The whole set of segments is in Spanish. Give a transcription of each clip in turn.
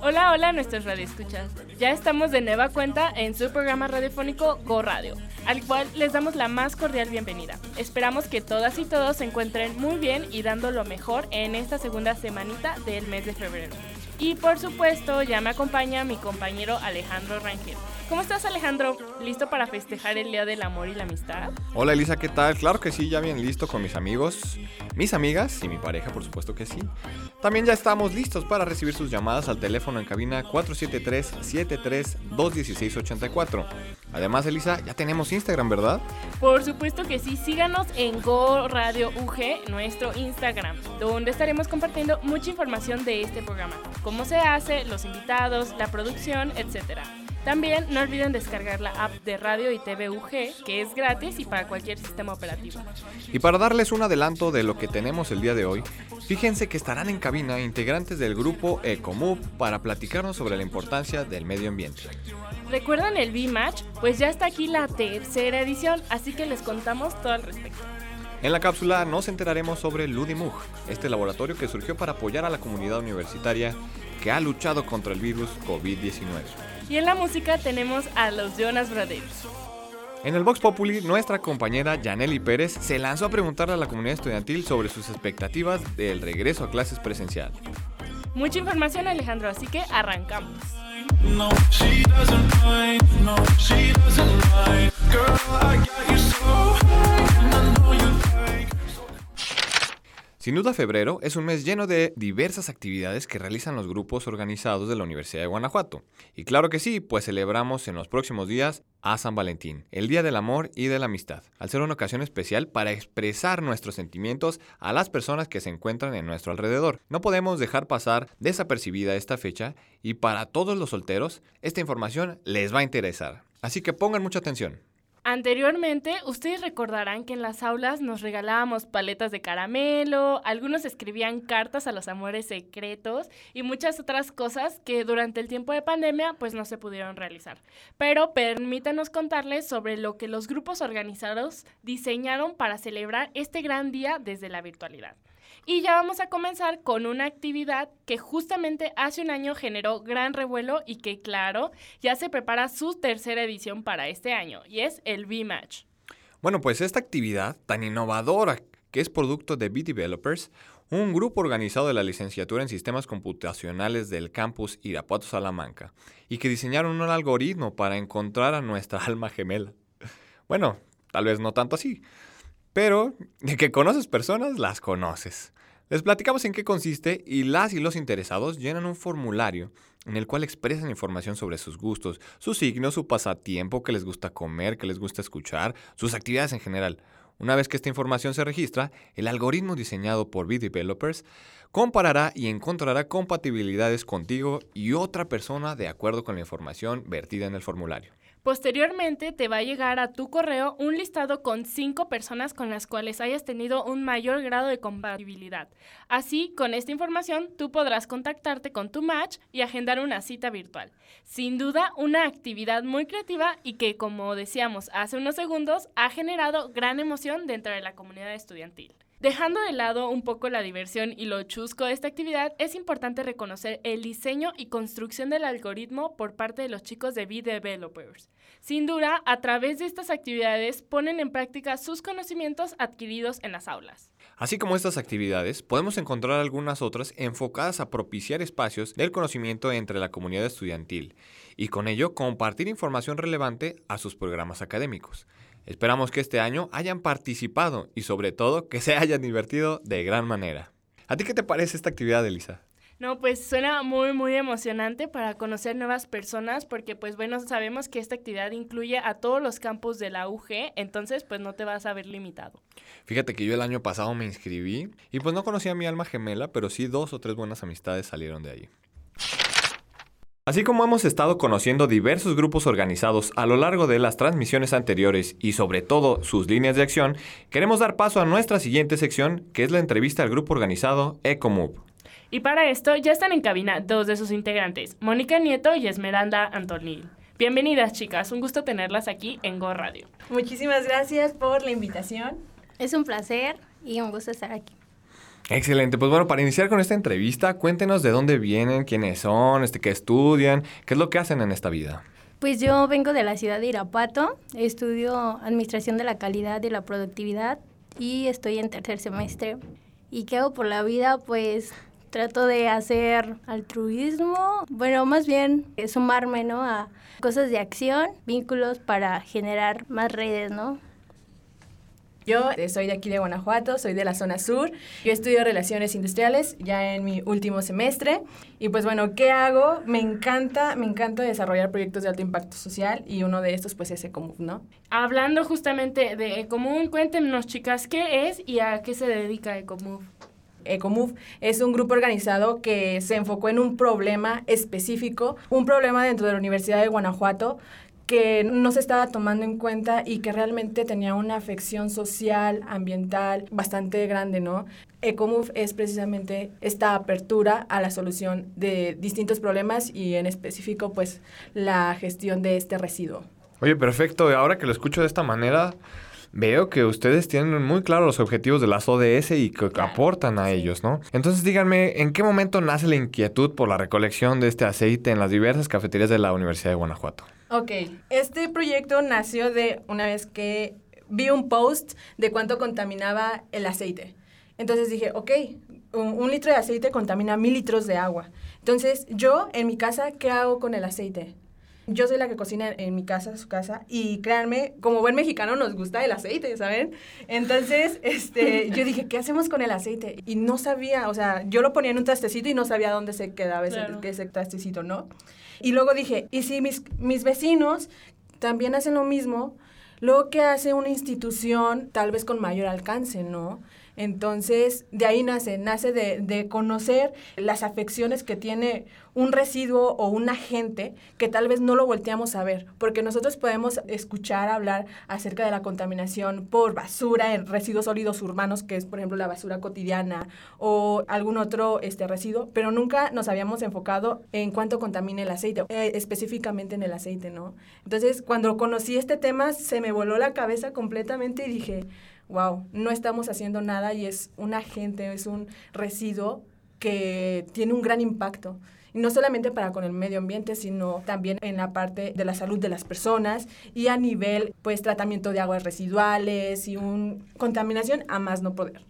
Hola, hola nuestros radioescuchas. Ya estamos de nueva cuenta en su programa radiofónico Go Radio, al cual les damos la más cordial bienvenida. Esperamos que todas y todos se encuentren muy bien y dando lo mejor en esta segunda semanita del mes de febrero. Y por supuesto, ya me acompaña mi compañero Alejandro Rangel. ¿Cómo estás Alejandro? ¿Listo para festejar el Día del Amor y la Amistad? Hola Elisa, ¿qué tal? Claro que sí, ya bien listo con mis amigos, mis amigas y mi pareja, por supuesto que sí. También ya estamos listos para recibir sus llamadas al teléfono en cabina 473-73-216-84. Además, Elisa, ya tenemos Instagram, ¿verdad? Por supuesto que sí, síganos en Go Radio UG, nuestro Instagram, donde estaremos compartiendo mucha información de este programa, cómo se hace, los invitados, la producción, etc. También no olviden descargar la app de Radio y TV UG, que es gratis y para cualquier sistema operativo. Y para darles un adelanto de lo que tenemos el día de hoy, fíjense que estarán en cabina integrantes del grupo Ecomove para platicarnos sobre la importancia del medio ambiente. ¿Recuerdan el B-Match? Pues ya está aquí la tercera edición, así que les contamos todo al respecto. En la cápsula nos enteraremos sobre Ludimug, este laboratorio que surgió para apoyar a la comunidad universitaria que ha luchado contra el virus COVID-19. Y en la música tenemos a los Jonas Brothers. En el Vox Populi, nuestra compañera Yaneli Pérez se lanzó a preguntarle a la comunidad estudiantil sobre sus expectativas del regreso a clases presencial. Mucha información Alejandro, así que arrancamos. No, she doesn't mind. No, she doesn't mind. Girl, I got you Sin duda, febrero es un mes lleno de diversas actividades que realizan los grupos organizados de la Universidad de Guanajuato. Y claro que sí, pues celebramos en los próximos días a San Valentín, el Día del Amor y de la Amistad, al ser una ocasión especial para expresar nuestros sentimientos a las personas que se encuentran en nuestro alrededor. No podemos dejar pasar desapercibida esta fecha y para todos los solteros, esta información les va a interesar. Así que pongan mucha atención. Anteriormente, ustedes recordarán que en las aulas nos regalábamos paletas de caramelo, algunos escribían cartas a los amores secretos y muchas otras cosas que durante el tiempo de pandemia pues no se pudieron realizar. Pero permítanos contarles sobre lo que los grupos organizados diseñaron para celebrar este gran día desde la virtualidad. Y ya vamos a comenzar con una actividad que justamente hace un año generó gran revuelo y que, claro, ya se prepara su tercera edición para este año, y es el V-Match. Bueno, pues esta actividad tan innovadora que es producto de B-Developers, un grupo organizado de la licenciatura en sistemas computacionales del campus Irapuato Salamanca, y que diseñaron un algoritmo para encontrar a nuestra alma gemela. Bueno, tal vez no tanto así, pero de que conoces personas, las conoces. Les platicamos en qué consiste y las y los interesados llenan un formulario en el cual expresan información sobre sus gustos, su signo, su pasatiempo, qué les gusta comer, qué les gusta escuchar, sus actividades en general. Una vez que esta información se registra, el algoritmo diseñado por B-Developers comparará y encontrará compatibilidades contigo y otra persona de acuerdo con la información vertida en el formulario. Posteriormente te va a llegar a tu correo un listado con cinco personas con las cuales hayas tenido un mayor grado de compatibilidad. Así, con esta información, tú podrás contactarte con tu match y agendar una cita virtual. Sin duda, una actividad muy creativa y que, como decíamos hace unos segundos, ha generado gran emoción dentro de la comunidad estudiantil. Dejando de lado un poco la diversión y lo chusco de esta actividad, es importante reconocer el diseño y construcción del algoritmo por parte de los chicos de B-Developers. Sin duda, a través de estas actividades ponen en práctica sus conocimientos adquiridos en las aulas. Así como estas actividades, podemos encontrar algunas otras enfocadas a propiciar espacios del conocimiento entre la comunidad estudiantil y con ello compartir información relevante a sus programas académicos. Esperamos que este año hayan participado y sobre todo que se hayan divertido de gran manera. ¿A ti qué te parece esta actividad, Elisa? No, pues suena muy, muy emocionante para conocer nuevas personas porque pues bueno, sabemos que esta actividad incluye a todos los campus de la UG, entonces pues no te vas a ver limitado. Fíjate que yo el año pasado me inscribí y pues no conocía a mi alma gemela, pero sí dos o tres buenas amistades salieron de ahí. Así como hemos estado conociendo diversos grupos organizados a lo largo de las transmisiones anteriores y sobre todo sus líneas de acción, queremos dar paso a nuestra siguiente sección, que es la entrevista al grupo organizado EcoMove. Y para esto ya están en cabina dos de sus integrantes, Mónica Nieto y Esmeralda Antonil. Bienvenidas chicas, un gusto tenerlas aquí en Go Radio. Muchísimas gracias por la invitación. Es un placer y un gusto estar aquí. Excelente, pues bueno, para iniciar con esta entrevista, cuéntenos de dónde vienen, quiénes son, este, qué estudian, qué es lo que hacen en esta vida. Pues yo vengo de la ciudad de Irapuato, estudio Administración de la Calidad y la Productividad y estoy en tercer semestre. ¿Y qué hago por la vida? Pues trato de hacer altruismo, bueno, más bien eh, sumarme, ¿no? A cosas de acción, vínculos para generar más redes, ¿no? Yo eh, soy de aquí de Guanajuato, soy de la zona sur. Yo estudio relaciones industriales ya en mi último semestre. Y pues bueno, ¿qué hago? Me encanta, me encanta desarrollar proyectos de alto impacto social y uno de estos pues es Ecomove, ¿no? Hablando justamente de Ecomove, cuéntenos chicas, ¿qué es y a qué se dedica Ecomove? Ecomove es un grupo organizado que se enfocó en un problema específico, un problema dentro de la Universidad de Guanajuato que no se estaba tomando en cuenta y que realmente tenía una afección social, ambiental bastante grande, ¿no? Ecomove es precisamente esta apertura a la solución de distintos problemas y en específico pues la gestión de este residuo. Oye, perfecto. Ahora que lo escucho de esta manera, veo que ustedes tienen muy claros los objetivos de las ODS y que aportan a ellos, ¿no? Entonces díganme, ¿en qué momento nace la inquietud por la recolección de este aceite en las diversas cafeterías de la Universidad de Guanajuato? Ok, este proyecto nació de una vez que vi un post de cuánto contaminaba el aceite. Entonces dije, ok, un, litro de aceite contamina mil litros de agua. Entonces yo en mi casa, ¿qué hago con el aceite? Yo soy la que cocina en mi casa, su casa, y créanme, como buen mexicano nos gusta el aceite, ¿saben? Entonces, este, yo dije, ¿qué hacemos con el aceite? Y no sabía, o sea, yo lo ponía en un trastecito y no sabía dónde se quedaba ese, ese trastecito, ¿no? Y luego dije, ¿y si mis, mis vecinos también hacen lo mismo? Luego, ¿qué hace una institución tal vez con mayor alcance, no? Entonces, de ahí nace, nace de, conocer las afecciones que tiene un residuo o un agente que tal vez no lo volteamos a ver, porque nosotros podemos escuchar hablar acerca de la contaminación por basura en residuos sólidos urbanos, que es por ejemplo la basura cotidiana o algún otro este, residuo, pero nunca nos habíamos enfocado en cuánto contamina el aceite, eh, específicamente en el aceite, ¿no? Entonces, cuando conocí este tema, se me voló la cabeza completamente y dije, wow, no estamos haciendo nada y es un agente, es un residuo que tiene un gran impacto. No solamente para con el medio ambiente, sino también en la parte de la salud de las personas y a nivel, pues, tratamiento de aguas residuales y un contaminación a más no poder.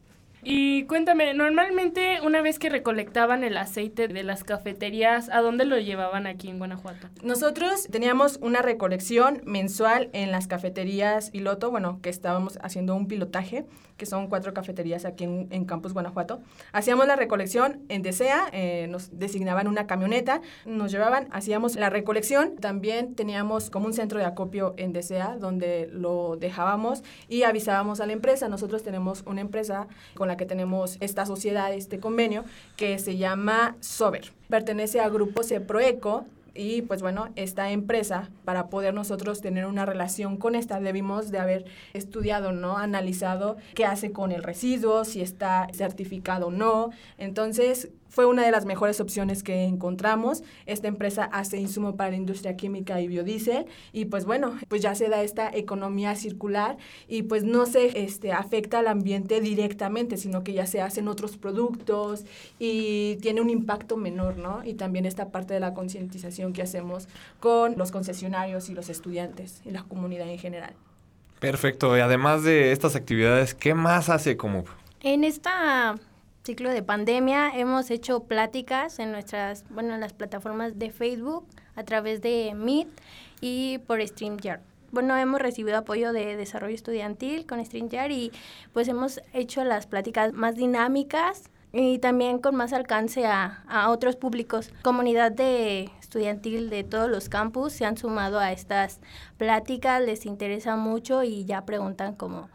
Y cuéntame, normalmente una vez que recolectaban el aceite de las cafeterías, ¿a dónde lo llevaban aquí en Guanajuato? Nosotros teníamos una recolección mensual en las cafeterías piloto, bueno, que estábamos haciendo un pilotaje, que son cuatro cafeterías aquí en, Campus Guanajuato. Hacíamos la recolección en Desea, eh, nos designaban una camioneta, nos llevaban, hacíamos la recolección. También teníamos como un centro de acopio en Desea, donde lo dejábamos y avisábamos a la empresa. Nosotros tenemos una empresa con la que tenemos esta sociedad, este convenio, que se llama Sober. Pertenece al grupo Ceproeco, y pues bueno, esta empresa, para poder nosotros tener una relación con esta, debimos de haber estudiado, ¿no? Analizado qué hace con el residuo, si está certificado o no. Entonces, fue una de las mejores opciones que encontramos. Esta empresa hace insumo para la industria química y biodiesel y pues bueno, pues ya se da esta economía circular y pues no se este, afecta al ambiente directamente, sino que ya se hacen otros productos y tiene un impacto menor, ¿no? Y también esta parte de la concientización que hacemos con los concesionarios y los estudiantes y la comunidad en general. Perfecto. Y además de estas actividades, ¿qué más hace como? En esta ciclo de pandemia hemos hecho pláticas en nuestras, bueno, en las plataformas de Facebook a través de Meet y por StreamYard. Bueno, hemos recibido apoyo de desarrollo estudiantil con StreamYard y pues hemos hecho las pláticas más dinámicas y también con más alcance a, a otros públicos. Comunidad de estudiantil de todos los campus se han sumado a estas pláticas, les interesa mucho y ya preguntan como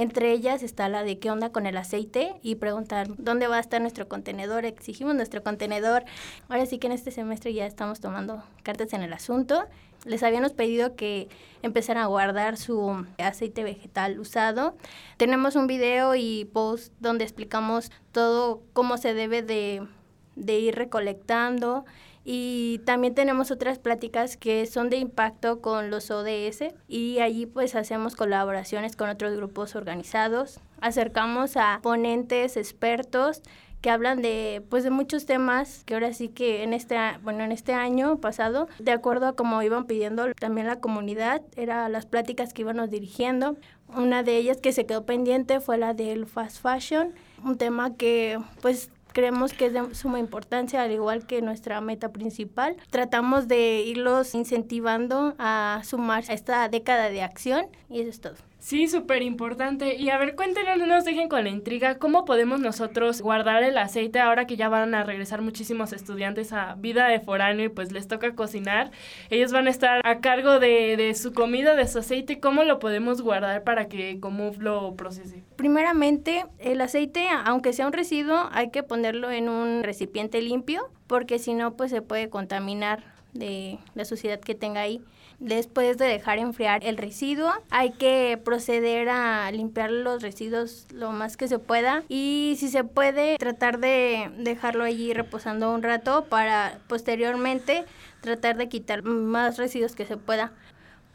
Entre ellas está la de qué onda con el aceite y preguntar dónde va a estar nuestro contenedor. Exigimos nuestro contenedor. Ahora sí que en este semestre ya estamos tomando cartas en el asunto. Les habíamos pedido que empezaran a guardar su aceite vegetal usado. Tenemos un video y post donde explicamos todo cómo se debe de, de ir recolectando y también tenemos otras pláticas que son de impacto con los ODS y allí pues hacemos colaboraciones con otros grupos organizados, acercamos a ponentes expertos que hablan de pues de muchos temas que ahora sí que en este bueno en este año pasado de acuerdo a como iban pidiendo también la comunidad era las pláticas que íbamos dirigiendo. Una de ellas que se quedó pendiente fue la del fast fashion un tema que pues creemos que es de suma importancia, al igual que nuestra meta principal. Tratamos de irlos incentivando a sumarse a esta década de acción y eso es todo. Sí, súper importante. Y a ver, cuéntenos, no nos dejen con la intriga, ¿cómo podemos nosotros guardar el aceite ahora que ya van a regresar muchísimos estudiantes a vida de foráneo y pues les toca cocinar? Ellos van a estar a cargo de, de su comida, de su aceite. ¿Cómo lo podemos guardar para que Comuf lo procese? Primeramente, el aceite, aunque sea un residuo, hay que ponerlo en un recipiente limpio porque si no, pues se puede contaminar de la suciedad que tenga ahí. Después de dejar enfriar el residuo, hay que proceder a limpiar los residuos lo más que se pueda y si se puede tratar de dejarlo allí reposando un rato para posteriormente tratar de quitar más residuos que se pueda.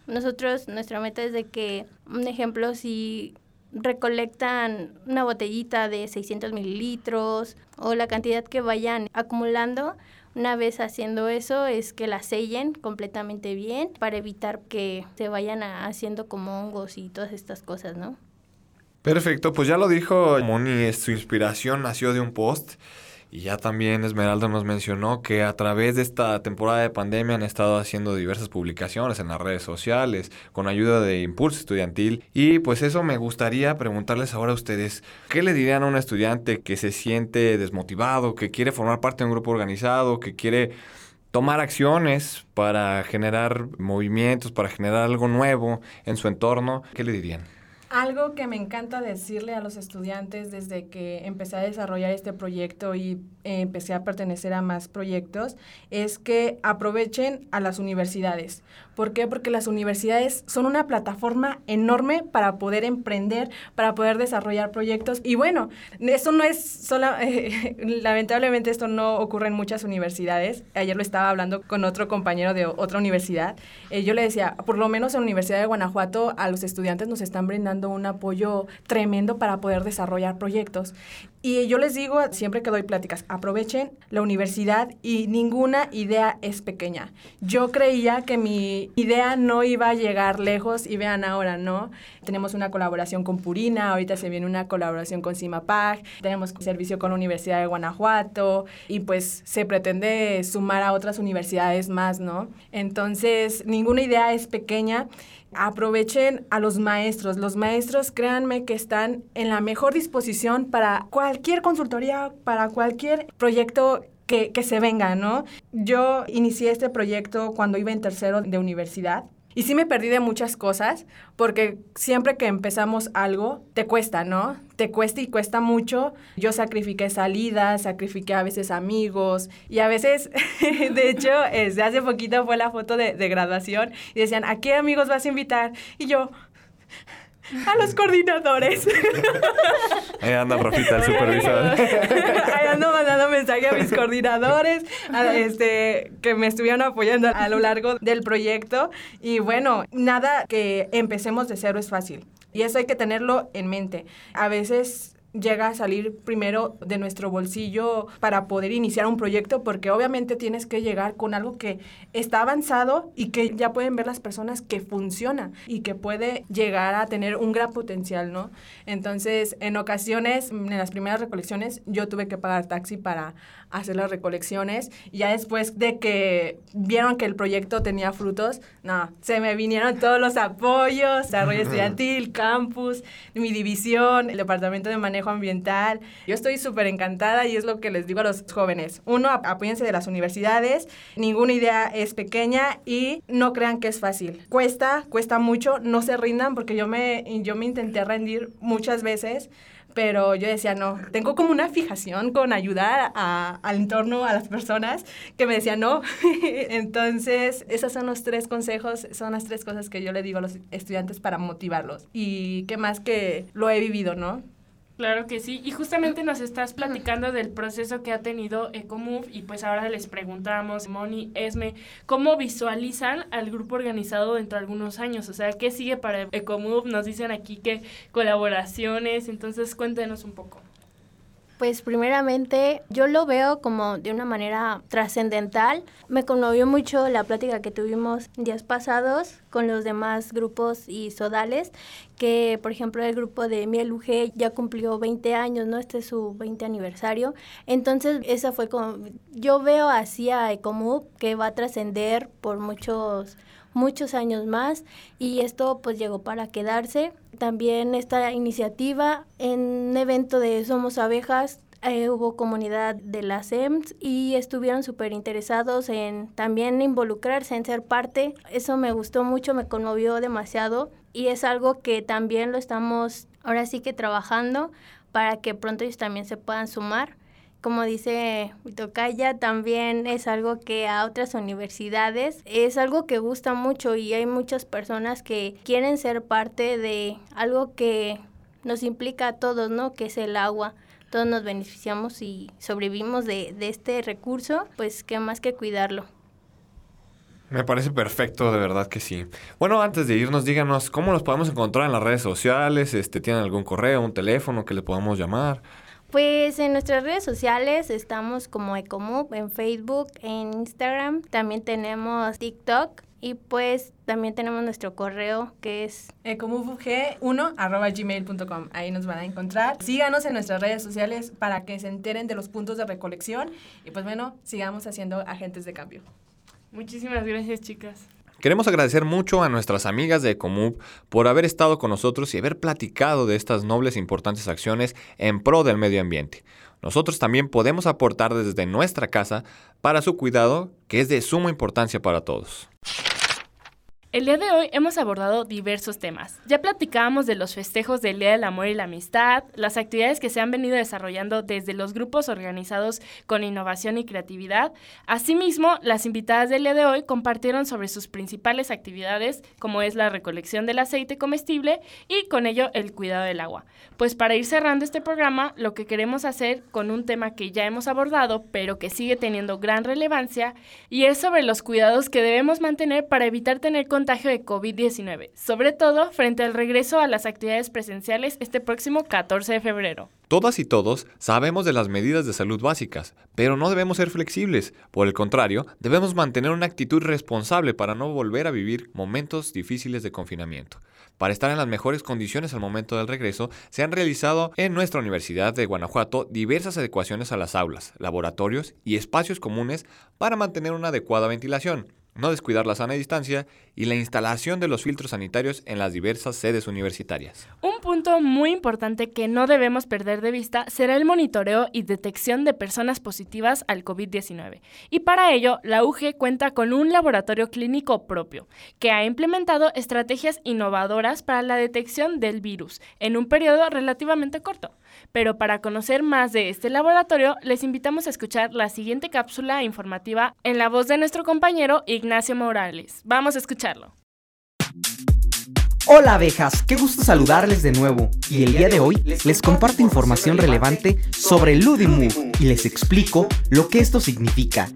Nosotros, nuestra meta es de que, un ejemplo, si recolectan una botellita de 600 mililitros o la cantidad que vayan acumulando, una vez haciendo eso es que la sellen completamente bien para evitar que se vayan haciendo como hongos y todas estas cosas, ¿no? Perfecto, pues ya lo dijo Moni, su inspiración nació de un post y ya también Esmeralda nos mencionó que a través de esta temporada de pandemia han estado haciendo diversas publicaciones en las redes sociales con ayuda de Impulso Estudiantil. Y pues eso me gustaría preguntarles ahora a ustedes, ¿qué le dirían a un estudiante que se siente desmotivado, que quiere formar parte de un grupo organizado, que quiere tomar acciones para generar movimientos, para generar algo nuevo en su entorno? ¿Qué le dirían? Algo que me encanta decirle a los estudiantes desde que empecé a desarrollar este proyecto y eh, empecé a pertenecer a más proyectos es que aprovechen a las universidades. ¿Por qué? Porque las universidades son una plataforma enorme para poder emprender, para poder desarrollar proyectos. Y bueno, eso no es solo, lamentablemente esto no ocurre en muchas universidades. Ayer lo estaba hablando con otro compañero de otra universidad. Eh, yo le decía, por lo menos en la Universidad de Guanajuato a los estudiantes nos están brindando un apoyo tremendo para poder desarrollar proyectos. Y yo les digo siempre que doy pláticas, aprovechen la universidad y ninguna idea es pequeña. Yo creía que mi idea no iba a llegar lejos y vean ahora, ¿no? Tenemos una colaboración con Purina, ahorita se viene una colaboración con CIMAPAG, tenemos servicio con la Universidad de Guanajuato y pues se pretende sumar a otras universidades más, ¿no? Entonces, ninguna idea es pequeña aprovechen a los maestros. Los maestros, créanme que están en la mejor disposición para cualquier consultoría, para cualquier proyecto que, que, se venga, ¿no? Yo inicié este proyecto cuando iba en tercero de universidad y sí me perdí de muchas cosas, porque siempre que empezamos algo, te cuesta, ¿no? Te cuesta y cuesta mucho. Yo sacrifiqué salidas, sacrifiqué a veces amigos, y a veces, de hecho, desde hace poquito fue la foto de, de graduación, y decían, ¿a qué amigos vas a invitar? Y yo... A los coordinadores. Ahí anda Rafita, el supervisor. Ahí ando mandando mensaje a mis coordinadores, a este, que me estuvieron apoyando a lo largo del proyecto. Y bueno, nada que empecemos de cero es fácil. Y eso hay que tenerlo en mente. A veces llega a salir primero de nuestro bolsillo para poder iniciar un proyecto, porque obviamente tienes que llegar con algo que está avanzado y que ya pueden ver las personas que funciona y que puede llegar a tener un gran potencial, ¿no? Entonces, en ocasiones, en las primeras recolecciones, yo tuve que pagar taxi para hacer las recolecciones y ya después de que vieron que el proyecto tenía frutos, no, se me vinieron todos los apoyos, desarrollo estudiantil, campus, mi división, el departamento de manejo ambiental. Yo estoy súper encantada y es lo que les digo a los jóvenes. Uno, apóyense de las universidades, ninguna idea es pequeña y no crean que es fácil. Cuesta, cuesta mucho, no se rindan porque yo me, yo me intenté rendir muchas veces pero yo decía, no, tengo como una fijación con ayudar a, al entorno, a las personas, que me decía no. Entonces, esos son los tres consejos, son las tres cosas que yo le digo a los estudiantes para motivarlos. Y qué más que lo he vivido, ¿no? Claro que sí, y justamente nos estás platicando del proceso que ha tenido Ecomove y pues ahora les preguntamos, Moni, Esme, ¿cómo visualizan al grupo organizado dentro de algunos años? O sea, ¿qué sigue para Ecomove? Nos dicen aquí que colaboraciones, entonces cuéntenos un poco. Pues primeramente yo lo veo como de una manera trascendental. Me conmovió mucho la plática que tuvimos días pasados con los demás grupos y sodales, que por ejemplo el grupo de Miel UG ya cumplió 20 años, ¿no? Este es su 20 aniversario. Entonces esa fue como, yo veo así a Ecomub que va a trascender por muchos muchos años más y esto pues llegó para quedarse. También esta iniciativa en un evento de Somos Abejas eh, hubo comunidad de las EMS y estuvieron súper interesados en también involucrarse, en ser parte. Eso me gustó mucho, me conmovió demasiado y es algo que también lo estamos ahora sí que trabajando para que pronto ellos también se puedan sumar como dice Tocaya, también es algo que a otras universidades es algo que gusta mucho y hay muchas personas que quieren ser parte de algo que nos implica a todos, ¿no? Que es el agua. Todos nos beneficiamos y sobrevivimos de, de este recurso, pues qué más que cuidarlo. Me parece perfecto, de verdad que sí. Bueno, antes de irnos, díganos cómo los podemos encontrar en las redes sociales, este, ¿tienen algún correo, un teléfono que le podamos llamar? Pues en nuestras redes sociales estamos como Ecomove en Facebook, en Instagram, también tenemos TikTok y pues también tenemos nuestro correo que es ecomuveg1 Ahí nos van a encontrar. Síganos en nuestras redes sociales para que se enteren de los puntos de recolección y pues bueno, sigamos haciendo agentes de cambio. Muchísimas gracias, chicas. Queremos agradecer mucho a nuestras amigas de Ecomub por haber estado con nosotros y haber platicado de estas nobles e importantes acciones en pro del medio ambiente. Nosotros también podemos aportar desde nuestra casa para su cuidado, que es de suma importancia para todos. El día de hoy hemos abordado diversos temas. Ya platicábamos de los festejos del Día del Amor y la Amistad, las actividades que se han venido desarrollando desde los grupos organizados con innovación y creatividad. Asimismo, las invitadas del día de hoy compartieron sobre sus principales actividades, como es la recolección del aceite comestible y con ello el cuidado del agua. Pues para ir cerrando este programa, lo que queremos hacer con un tema que ya hemos abordado, pero que sigue teniendo gran relevancia, y es sobre los cuidados que debemos mantener para evitar tener contacto contagio de COVID-19, sobre todo frente al regreso a las actividades presenciales este próximo 14 de febrero. Todas y todos sabemos de las medidas de salud básicas, pero no debemos ser flexibles. Por el contrario, debemos mantener una actitud responsable para no volver a vivir momentos difíciles de confinamiento. Para estar en las mejores condiciones al momento del regreso, se han realizado en nuestra Universidad de Guanajuato diversas adecuaciones a las aulas, laboratorios y espacios comunes para mantener una adecuada ventilación no descuidar la sana distancia y la instalación de los filtros sanitarios en las diversas sedes universitarias. Un punto muy importante que no debemos perder de vista será el monitoreo y detección de personas positivas al COVID-19. Y para ello, la UG cuenta con un laboratorio clínico propio, que ha implementado estrategias innovadoras para la detección del virus en un periodo relativamente corto. Pero para conocer más de este laboratorio, les invitamos a escuchar la siguiente cápsula informativa en la voz de nuestro compañero Ignacio Morales. Vamos a escucharlo. Hola abejas, qué gusto saludarles de nuevo. Y el día de hoy les comparto información relevante sobre el Ludimu y les explico lo que esto significa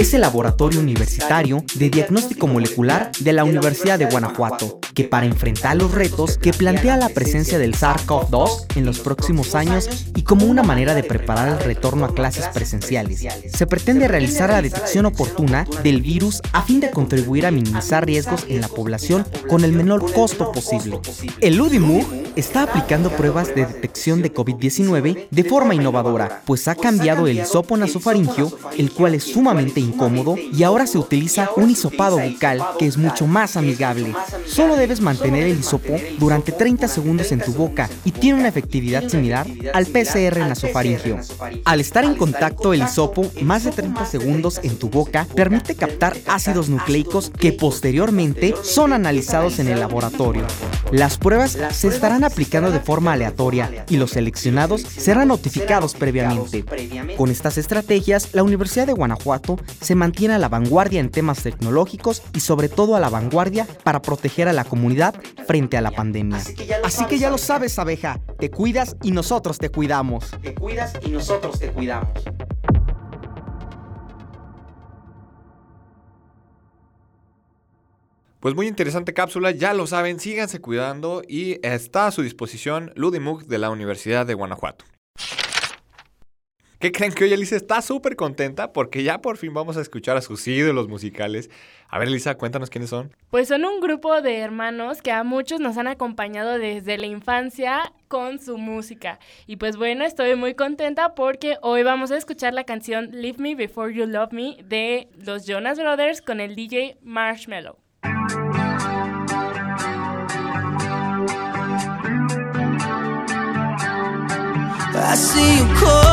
es el laboratorio universitario de diagnóstico molecular de la Universidad de Guanajuato, que para enfrentar los retos que plantea la presencia del SARS-CoV-2 en los próximos años y como una manera de preparar el retorno a clases presenciales, se pretende realizar la detección oportuna del virus a fin de contribuir a minimizar riesgos en la población con el menor costo posible. El UDIMU está aplicando pruebas de detección de COVID-19 de forma innovadora, pues ha cambiado el hisopo nasofaringio, el cual es sumamente incómodo, y ahora se utiliza un hisopado bucal que es mucho más amigable. Solo debe debes mantener el hisopo durante 30 segundos en tu boca y tiene una efectividad similar al PCR nasofaringeo. Al estar en contacto el hisopo más de 30 segundos en tu boca permite captar ácidos nucleicos que posteriormente son analizados en el laboratorio. Las pruebas se estarán aplicando de forma aleatoria y los seleccionados serán notificados previamente. Con estas estrategias, la Universidad de Guanajuato se mantiene a la vanguardia en temas tecnológicos y sobre todo a la vanguardia para proteger a la comunidad frente a la pandemia. Así que ya lo sabes, abeja, te cuidas y nosotros te cuidamos. Te cuidas y nosotros te cuidamos. Pues muy interesante cápsula, ya lo saben, síganse cuidando y está a su disposición Ludimug de la Universidad de Guanajuato. ¿Qué creen que hoy Elisa está súper contenta? Porque ya por fin vamos a escuchar a sus ídolos musicales. A ver, Elisa, cuéntanos quiénes son. Pues son un grupo de hermanos que a muchos nos han acompañado desde la infancia con su música. Y pues bueno, estoy muy contenta porque hoy vamos a escuchar la canción Leave Me Before You Love Me de los Jonas Brothers con el DJ Marshmallow. I see you calling.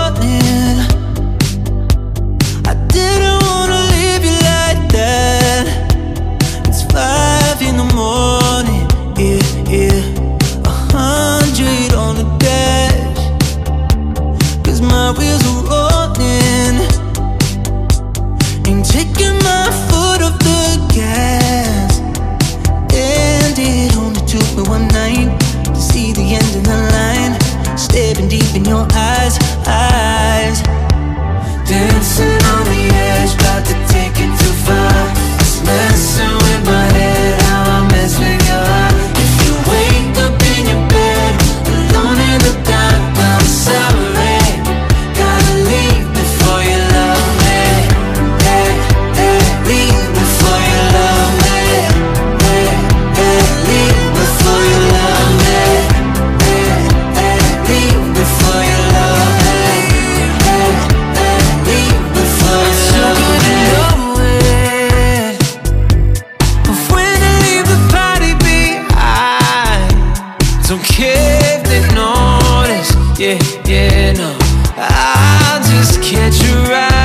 Your eyes. window I just catch you right.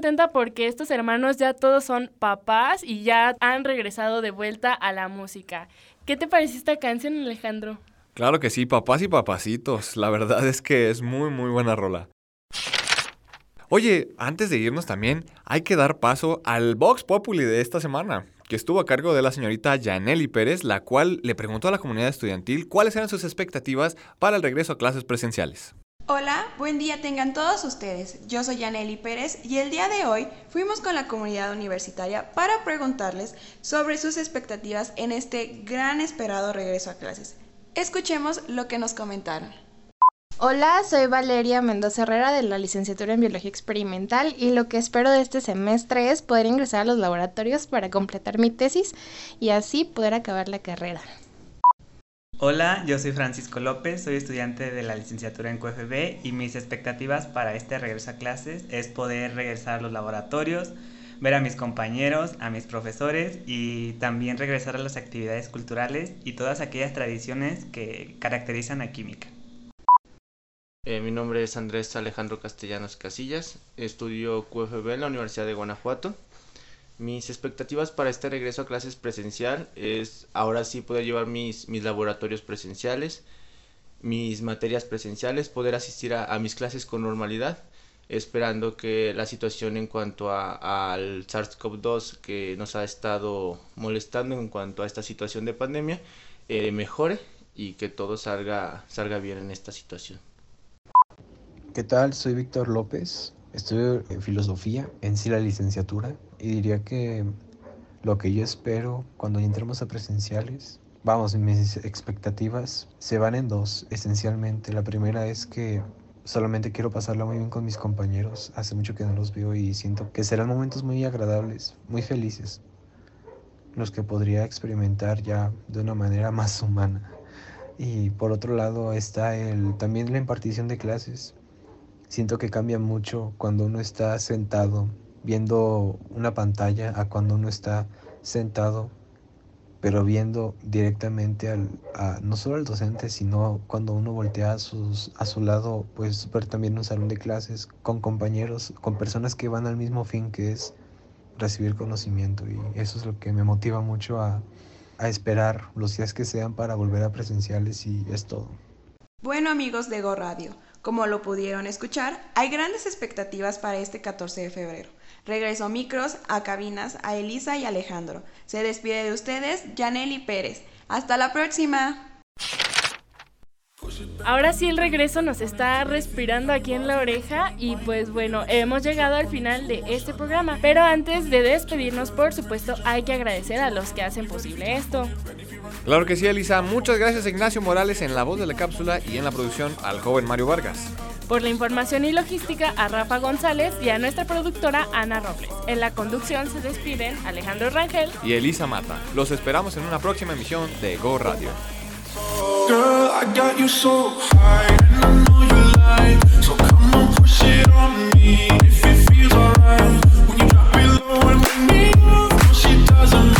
Contenta porque estos hermanos ya todos son papás y ya han regresado de vuelta a la música. ¿Qué te pareció esta canción, Alejandro? Claro que sí, papás y papacitos. La verdad es que es muy, muy buena rola. Oye, antes de irnos también, hay que dar paso al Vox Populi de esta semana, que estuvo a cargo de la señorita Yaneli Pérez, la cual le preguntó a la comunidad estudiantil cuáles eran sus expectativas para el regreso a clases presenciales. Hola, buen día tengan todos ustedes. Yo soy Yaneli Pérez y el día de hoy fuimos con la comunidad universitaria para preguntarles sobre sus expectativas en este gran esperado regreso a clases. Escuchemos lo que nos comentaron. Hola, soy Valeria Mendoza Herrera de la licenciatura en Biología Experimental y lo que espero de este semestre es poder ingresar a los laboratorios para completar mi tesis y así poder acabar la carrera. Hola, yo soy Francisco López, soy estudiante de la licenciatura en QFB y mis expectativas para este regreso a clases es poder regresar a los laboratorios, ver a mis compañeros, a mis profesores y también regresar a las actividades culturales y todas aquellas tradiciones que caracterizan a Química. Eh, mi nombre es Andrés Alejandro Castellanos Casillas, estudio QFB en la Universidad de Guanajuato. Mis expectativas para este regreso a clases presencial es ahora sí poder llevar mis, mis laboratorios presenciales, mis materias presenciales, poder asistir a, mis clases con normalidad, esperando que la situación en cuanto a, al SARS-CoV-2 que nos ha estado molestando en cuanto a esta situación de pandemia eh, mejore y que todo salga, salga bien en esta situación. ¿Qué tal? Soy Víctor López, estudio en filosofía, en sí la licenciatura, y diría que lo que yo espero cuando entremos a presenciales, vamos, mis expectativas se van en dos, esencialmente. La primera es que solamente quiero pasarla muy bien con mis compañeros, hace mucho que no los veo y siento que serán momentos muy agradables, muy felices, los que podría experimentar ya de una manera más humana. Y por otro lado está el, también la impartición de clases siento que cambia mucho cuando uno está sentado viendo una pantalla a cuando uno está sentado pero viendo directamente al, a, no solo al docente, sino cuando uno voltea a, sus, a su lado, pues ver también un salón de clases con compañeros, con personas que van al mismo fin que es recibir conocimiento y eso es lo que me motiva mucho a, a esperar los días que sean para volver a presenciales y es todo. Bueno amigos de Go Radio, como lo pudieron escuchar, hay grandes expectativas para este 14 de febrero. Regreso micros a cabinas a Elisa y Alejandro. Se despide de ustedes Janely Pérez. Hasta la próxima. Ahora sí el regreso nos está respirando aquí en la oreja y pues bueno, hemos llegado al final de este programa. Pero antes de despedirnos, por supuesto, hay que agradecer a los que hacen posible esto. Claro que sí, Elisa. Muchas gracias Ignacio Morales en la voz de la cápsula y en la producción al joven Mario Vargas. Por la información y logística a Rafa González y a nuestra productora Ana Robles. En la conducción se despiden Alejandro Rangel y Elisa Mata. Los esperamos en una próxima emisión de Go Radio. Girl, I got you so high, and I know you like. So come on, push it on me if it feels alright. When you drop it low and bring me up, no, she doesn't